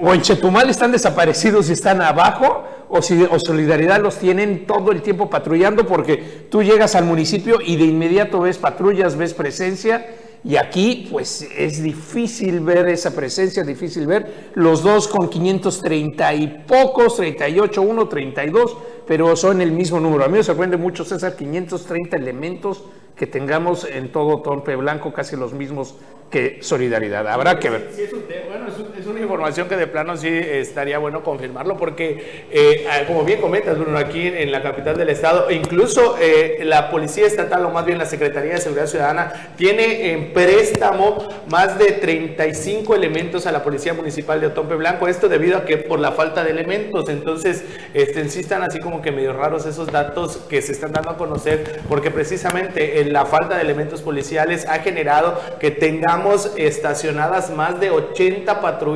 o en Chetumal están desaparecidos y están abajo, o, si, o Solidaridad los tienen todo el tiempo patrullando porque tú llegas al municipio y de inmediato ves patrullas, ves presencia y aquí, pues es difícil ver esa presencia, difícil ver los dos con 530 y pocos, 38, 1, 32, pero son el mismo número. A mí me sorprende mucho, César, 530 elementos que tengamos en todo Torpe Blanco, casi los mismos que solidaridad. Habrá que ver. Sí, es, bueno, es, una información que de plano sí estaría bueno confirmarlo porque, eh, ah, como bien comentas, Bruno, aquí en la capital del estado, incluso eh, la Policía Estatal, o más bien la Secretaría de Seguridad Ciudadana, tiene en préstamo más de 35 elementos a la Policía Municipal de Otompe Blanco. Esto debido a que por la falta de elementos. Entonces, este, sí están así como que medio raros esos datos que se están dando a conocer porque precisamente la falta de elementos policiales ha generado que tengamos estacionadas más de 80 patrullas,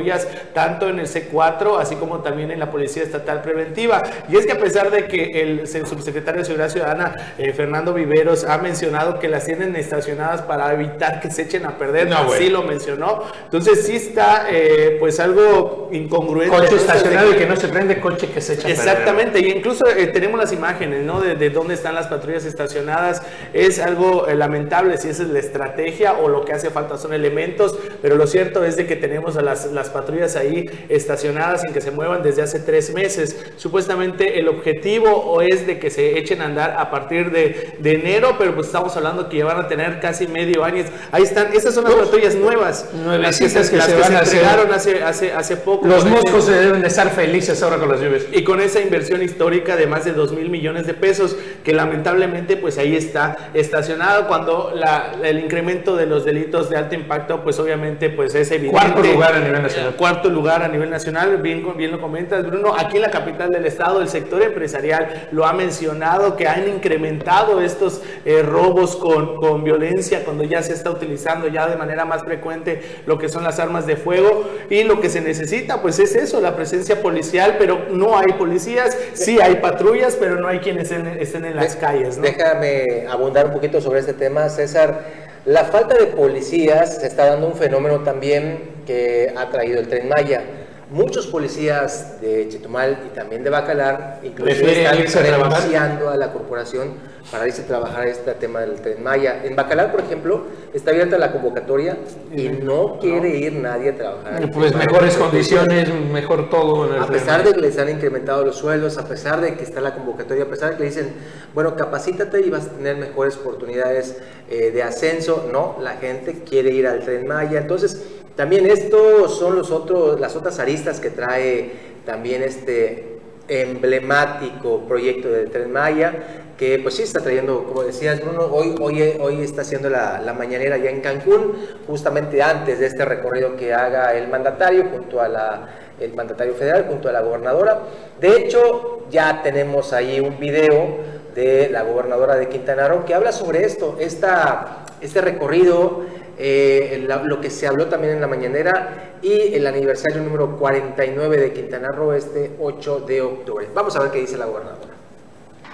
tanto en el C4, así como también en la Policía Estatal Preventiva. Y es que a pesar de que el subsecretario de Seguridad Ciudadana, eh, Fernando Viveros, ha mencionado que las tienen estacionadas para evitar que se echen a perder, no, así lo mencionó. Entonces sí está eh, pues algo incongruente. Coche estacionado y que no se prende, coche que se echa a perder. Exactamente, y incluso eh, tenemos las imágenes, ¿no? De, de, dónde están las patrullas estacionadas. Es algo lamentable si esa es la estrategia o lo que hace falta son elementos, pero lo cierto es de que tenemos a las, las patrullas ahí estacionadas sin que se muevan desde hace tres meses. Supuestamente el objetivo es de que se echen a andar a partir de, de enero, pero pues estamos hablando que ya van a tener casi medio año. Ahí están, esas son las patrullas nuevas. Las que, que se, que se hacer. entregaron hace, hace, hace poco. Los moscos se deben de estar felices ahora con las lluvias. y con esa inversión histórica de más de 2 mil millones de pesos, que lamentablemente pues ahí está estacionado cuando la- el incremento de los delitos de alto impacto pues obviamente pues es evidente. Cuarto lugar a nivel nacional. Eh, Cuarto lugar a nivel nacional, bien, bien lo comentas Bruno, aquí en la capital del estado el sector empresarial lo ha mencionado que han incrementado estos eh, robos con, con violencia cuando ya se está utilizando ya de manera más frecuente lo que son las armas de fuego y lo que se necesita pues es eso, la presencia policial, pero no hay policías, sí hay patrullas, pero no hay quienes estén, estén en las De- calles. ¿no? Déjame abundar un poquito sobre este tema, César. La falta de policías se está dando un fenómeno también que ha traído el Tren Maya. Muchos policías de Chetumal y también de Bacalar inclusive están renunciando a la corporación para irse a trabajar este tema del Tren Maya. En Bacalar, por ejemplo, está abierta la convocatoria y no quiere ir nadie a trabajar. Pues mejores condiciones, mejor todo. en el A pesar de que les han incrementado los sueldos, a pesar de que está la convocatoria, a pesar de que le dicen, bueno, capacítate y vas a tener mejores oportunidades eh, de ascenso, no, la gente quiere ir al tren Maya. Entonces, también esto son los otros, las otras aristas que trae también este emblemático proyecto del tren Maya, que pues sí está trayendo, como decías Bruno, hoy, hoy, hoy está haciendo la, la mañanera ya en Cancún, justamente antes de este recorrido que haga el mandatario junto a la el mandatario federal junto a la gobernadora. De hecho, ya tenemos ahí un video de la gobernadora de Quintana Roo que habla sobre esto, esta, este recorrido, eh, lo que se habló también en la mañanera y el aniversario número 49 de Quintana Roo este 8 de octubre. Vamos a ver qué dice la gobernadora.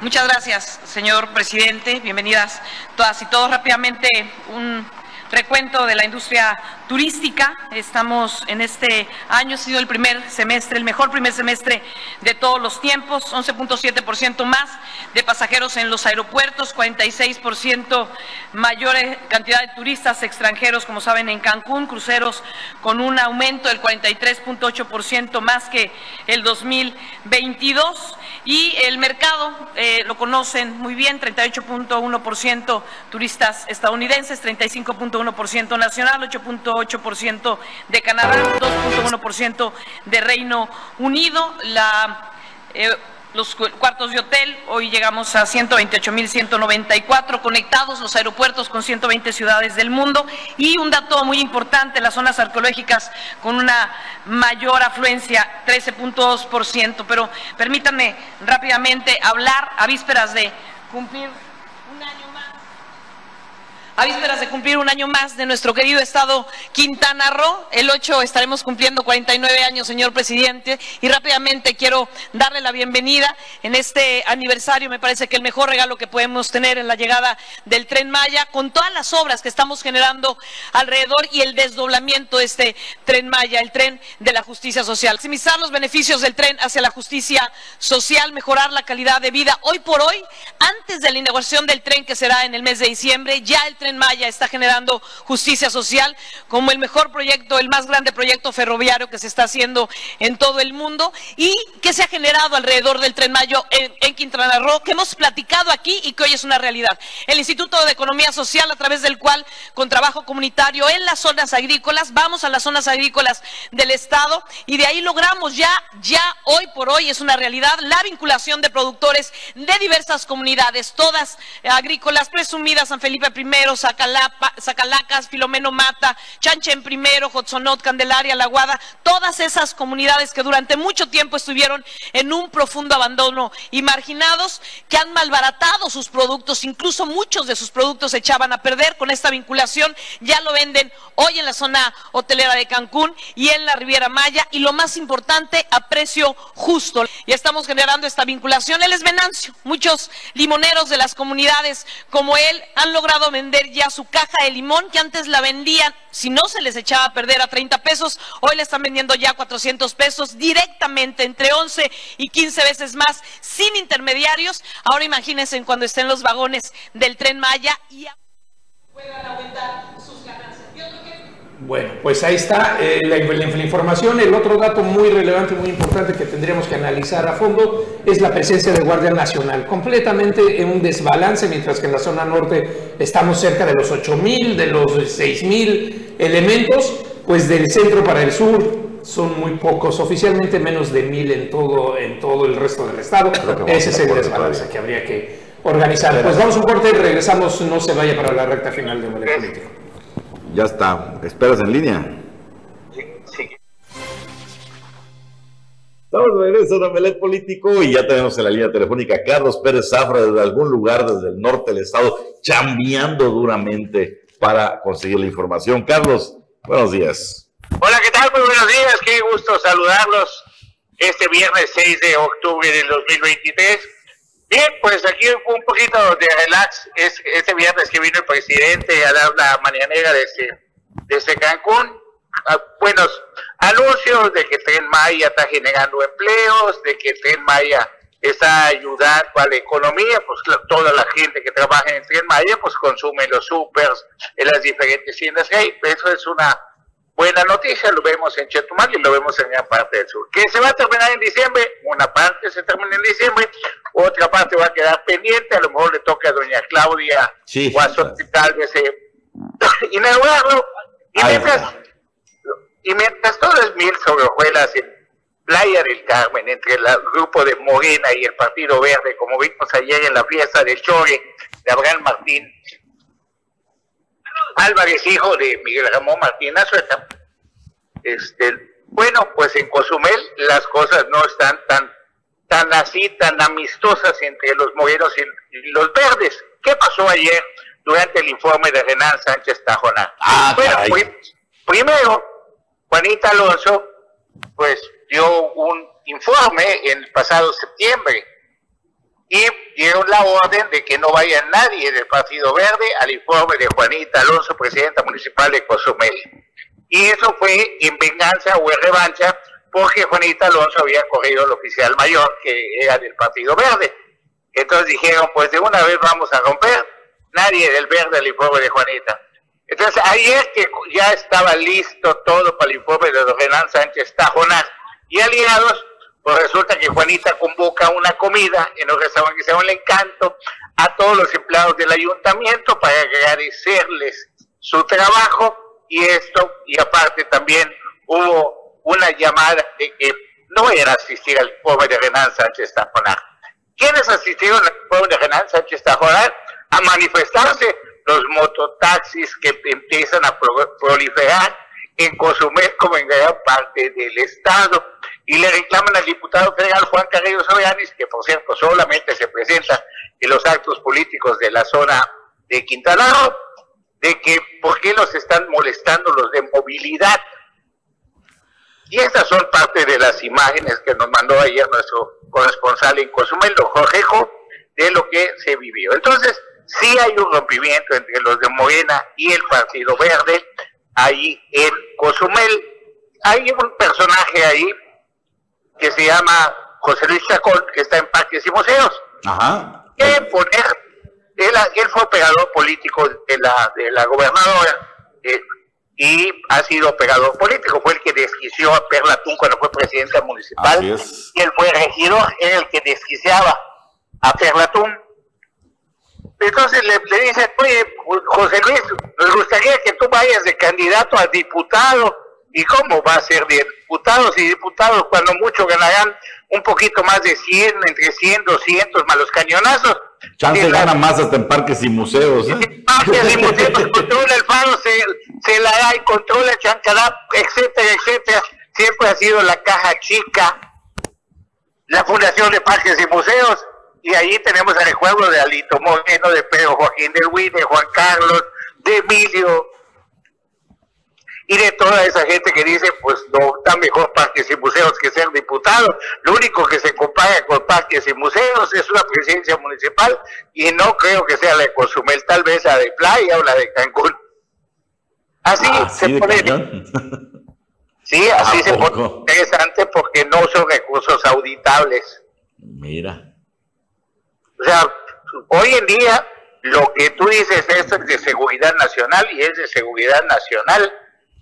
Muchas gracias, señor presidente. Bienvenidas todas y todos. Rápidamente, un recuento de la industria turística. Estamos en este año, ha sido el primer semestre, el mejor primer semestre de todos los tiempos, 11.7% más de pasajeros en los aeropuertos, 46% mayor eh, cantidad de turistas extranjeros, como saben, en Cancún, cruceros con un aumento del 43.8% más que el 2022 y el mercado eh, lo conocen muy bien, 38.1% turistas estadounidenses, 35.1% nacional, 8.8% de Canadá, 2.1% de Reino Unido. La eh, los cu- cuartos de hotel, hoy llegamos a 128.194 conectados, los aeropuertos con 120 ciudades del mundo y un dato muy importante, las zonas arqueológicas con una mayor afluencia, 13.2%. Pero permítanme rápidamente hablar a vísperas de cumplir. A vísperas de cumplir un año más de nuestro querido estado Quintana Roo, el 8 estaremos cumpliendo 49 años, señor presidente, y rápidamente quiero darle la bienvenida en este aniversario. Me parece que el mejor regalo que podemos tener en la llegada del tren Maya, con todas las obras que estamos generando alrededor y el desdoblamiento de este tren Maya, el tren de la justicia social. Maximizar los beneficios del tren hacia la justicia social, mejorar la calidad de vida. Hoy por hoy, antes de la inauguración del tren que será en el mes de diciembre, ya el tren Maya está generando justicia social como el mejor proyecto, el más grande proyecto ferroviario que se está haciendo en todo el mundo y que se ha generado alrededor del tren Mayo en, en Quintana Roo, que hemos platicado aquí y que hoy es una realidad. El Instituto de Economía Social, a través del cual, con trabajo comunitario en las zonas agrícolas, vamos a las zonas agrícolas del Estado y de ahí logramos ya, ya hoy por hoy es una realidad, la vinculación de productores de diversas comunidades, todas agrícolas presumidas, San Felipe I, Zacalapa, Zacalacas, Filomeno Mata, Chanchen I, Jotzonot, Candelaria, La Guada, todas esas comunidades que durante mucho tiempo estuvieron en un profundo abandono y marginados, que han malbaratado sus productos, incluso muchos de sus productos se echaban a perder con esta vinculación, ya lo venden hoy en la zona hotelera de Cancún y en la Riviera Maya y lo más importante, a precio justo. Y estamos generando esta vinculación. Él es Venancio. Muchos limoneros de las comunidades como él han logrado vender ya su caja de limón que antes la vendían, si no se les echaba a perder a 30 pesos, hoy le están vendiendo ya 400 pesos directamente, entre 11 y 15 veces más, sin intermediarios. Ahora imagínense cuando estén los vagones del tren Maya y sus ganancias. Y otro ejemplo, Bueno, pues ahí está eh, la, la, información. El otro dato muy relevante, muy importante que tendríamos que analizar a fondo es la presencia de Guardia Nacional. Completamente en un desbalance, mientras que en la zona norte estamos cerca de los 8.000, de los 6.000 elementos, pues del centro para el sur son muy pocos, oficialmente menos de 1.000 en todo, en todo el resto del estado. Ese es el desbalance que habría que organizar. Pues vamos un corte y regresamos, no se vaya para la recta final de Político. Ya está, ¿esperas en línea? Sí. Estamos de regreso en Omelet Político y ya tenemos en la línea telefónica a Carlos Pérez Zafra desde algún lugar, desde el norte del estado, chambeando duramente para conseguir la información. Carlos, buenos días. Hola, ¿qué tal? Muy buenos días, qué gusto saludarlos este viernes 6 de octubre del 2023 Bien, pues aquí un poquito de relax. Es, este viernes que vino el presidente a dar la mañanera desde, desde Cancún. Ah, buenos anuncios de que Tren Maya está generando empleos, de que Tren Maya está ayudando a la economía, pues toda la gente que trabaja en Tren Maya pues consume los supers en las diferentes tiendas que hay. Eso es una buena noticia, lo vemos en Chetumal y lo vemos en gran parte del sur. Que se va a terminar en diciembre, una parte se termina en diciembre, otra parte va a quedar pendiente, a lo mejor le toca a doña Claudia sí, tal vez eh, inaugurarlo. Y mientras, y mientras todo es mil sobre hojuelas en Playa del Carmen, entre el grupo de Morena y el Partido Verde, como vimos ayer en la fiesta del Chore de Abraham Martín, Álvarez, hijo de Miguel Ramón Martín Azueta. Este, bueno, pues en Cozumel las cosas no están tan, tan así, tan amistosas entre los morenos y, los verdes. ¿Qué pasó ayer durante el informe de Renan Sánchez Tajoná? Ah, bueno, primero, Juanita Alonso, pues dio un informe en el pasado septiembre y dieron la orden de que no vaya nadie del Partido Verde al informe de Juanita Alonso, presidenta municipal de Cozumel. Y eso fue en venganza o en revancha porque Juanita Alonso había corrido al oficial mayor que era del Partido Verde. Entonces dijeron, pues de una vez vamos a romper, nadie del Verde al informe de Juanita. Entonces ayer que ya estaba listo todo para el informe de Renan Sánchez Tajonar y aliados, pues resulta que Juanita convoca una comida en un restaurante que se llama El Encanto a todos los empleados del ayuntamiento para agradecerles su trabajo y esto, y aparte también hubo una llamada de que no era asistir al pueblo de Renan Sánchez Tajonar. ¿Quiénes asistieron al pueblo de Renan Sánchez Tajonar? A manifestarse los mototaxis que empiezan a proliferar en Cozumel como en gran parte del estado y le reclaman al diputado federal Juan Carrillo Soberanis, que por cierto solamente se presenta en los actos políticos de la zona de Quintana Roo, de que por qué los están molestando los de movilidad. Y estas son parte de las imágenes que nos mandó ayer nuestro corresponsal en Cozumel, Jorgejo, de lo que se vivió. Entonces, sí hay un rompimiento entre los de Morena y el Partido Verde, ahí en Cozumel. Hay un personaje ahí que se llama José Luis Chacón, que está en Parques y Museos. Ajá. poner, él, él, fue operador político de la, de la gobernadora eh, y ha sido operador político. Fue el que desquició a Perlatún cuando fue presidente municipal. Y él fue regidor, era el que desquiciaba a Perlatún. Entonces le, le dice, oye, José Luis, nos gustaría que tú vayas de candidato a diputado ¿Y cómo va a ser de diputados y diputados cuando mucho ganarán un poquito más de 100, entre 100, 200 más los cañonazos? Chance gana más hasta en parques y museos. ¿eh? Parques y museos, controla el faro, se, se la da y controla Chancalá, etcétera, etcétera. Siempre ha sido la caja chica, la Fundación de Parques y Museos. Y ahí tenemos el juego de Alito Moreno, de Pedro Joaquín del Huí, de Juan Carlos, de Emilio, y de toda esa gente que dice, pues no está mejor parques y museos que ser diputado. Lo único que se compara con parques y museos es una presidencia municipal y no creo que sea la de Cozumel, tal vez la de Playa o la de Cancún. Así ah, se pone. Sí, así se pone interesante porque no son recursos auditables. Mira. O sea, hoy en día lo que tú dices es de seguridad nacional y es de seguridad nacional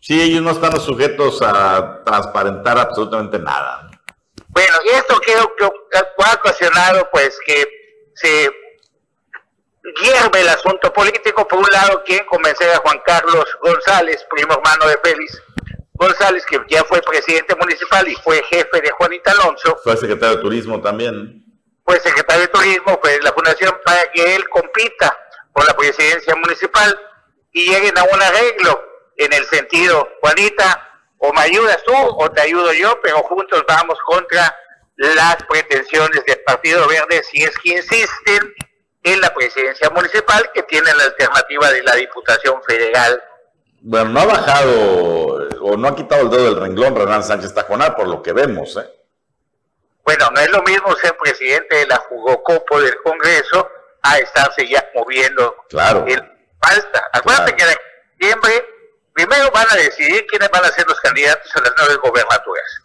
Sí, ellos no están sujetos a transparentar absolutamente nada. Bueno, y esto creo que ha ocasionado pues que se hierve el asunto político. Por un lado, quien convencer a Juan Carlos González, primo hermano de Félix González, que ya fue presidente municipal y fue jefe de Juanita Alonso. Fue secretario de Turismo también. Fue secretario de Turismo, fue la fundación para que él compita por la presidencia municipal y lleguen a un arreglo en el sentido, Juanita, o me ayudas tú o te ayudo yo, pero juntos vamos contra las pretensiones del Partido Verde si es que insisten en la presidencia municipal que tiene la alternativa de la Diputación Federal. Bueno, no ha bajado o no ha quitado el dedo del renglón Renan Sánchez Tajonar, por lo que vemos, ¿eh? Bueno, no es lo mismo ser presidente de la Jugocopo del Congreso a estarse ya moviendo. Claro. Falta. Acuérdate que en septiembre primero van a decidir quiénes van a ser los candidatos a las nueve gobernaturas.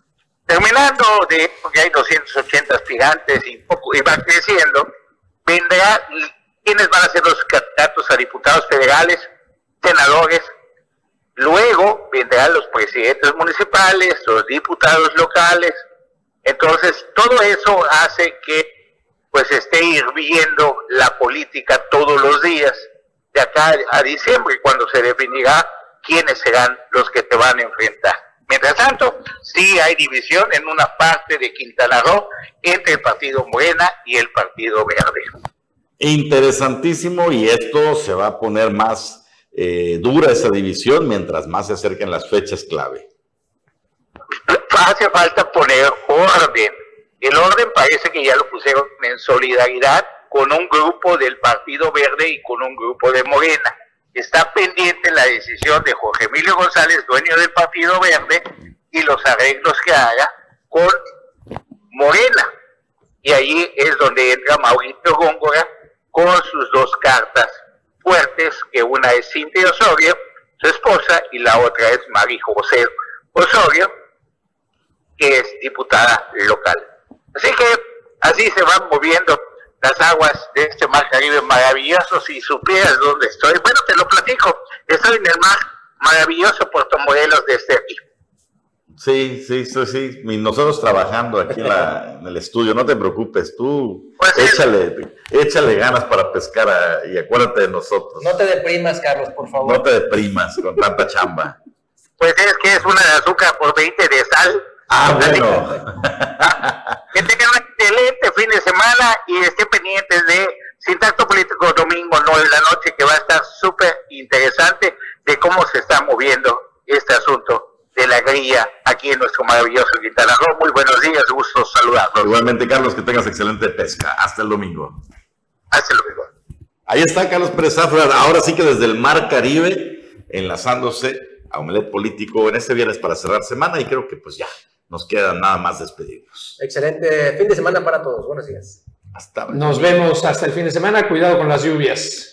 Terminando de, porque hay 280 aspirantes y, y van creciendo, vendrá quiénes van a ser los candidatos a diputados federales, senadores, luego vendrán los presidentes municipales, los diputados locales. Entonces, todo eso hace que pues esté hirviendo la política todos los días de acá a diciembre, cuando se definirá quiénes serán los que te van a enfrentar. Mientras tanto, sí hay división en una parte de Quintana Roo entre el Partido Morena y el Partido Verde. Interesantísimo y esto se va a poner más eh, dura esa división mientras más se acerquen las fechas clave. Hace falta poner orden. El orden parece que ya lo pusieron en solidaridad con un grupo del Partido Verde y con un grupo de Morena está pendiente la decisión de Jorge Emilio González, dueño del Partido Verde, y los arreglos que haga con Morena. Y ahí es donde entra Mauricio Góngora con sus dos cartas fuertes, que una es Cintia Osorio, su esposa, y la otra es María José Osorio, que es diputada local. Así que así se van moviendo las aguas de este mar Caribe maravilloso. Si supieras dónde estoy, bueno, te lo platico. Estoy en el mar maravilloso Puerto Morelos de este aquí. Sí, sí, sí, sí. nosotros trabajando aquí en, el estudio, no te preocupes, tú pues échale, échale ganas para pescar y acuérdate de nosotros. No te deprimas, Carlos, por favor. No te deprimas con tanta chamba. Pues es que es una de azúcar por 20 de sal. Ah, bueno. que tengan excelente fin de semana y estén pendientes de Sintacto Político domingo 9 de la noche, que va a estar súper interesante de cómo se está moviendo este asunto de la grilla aquí en nuestro maravilloso Quintana Roo. Muy buenos días, gusto saludarlos. Igualmente, Carlos, que tengas excelente pesca. Hasta el domingo. Hasta el domingo. Ahí está Carlos Pérez Zafra, ahora sí que desde el Mar Caribe, enlazándose a Omelet Político en este viernes para cerrar semana y creo que pues ya nos queda nada más despedirnos. Excelente fin de semana para todos. Buenos días. Hasta Nos vemos hasta el fin de semana. Cuidado con las lluvias.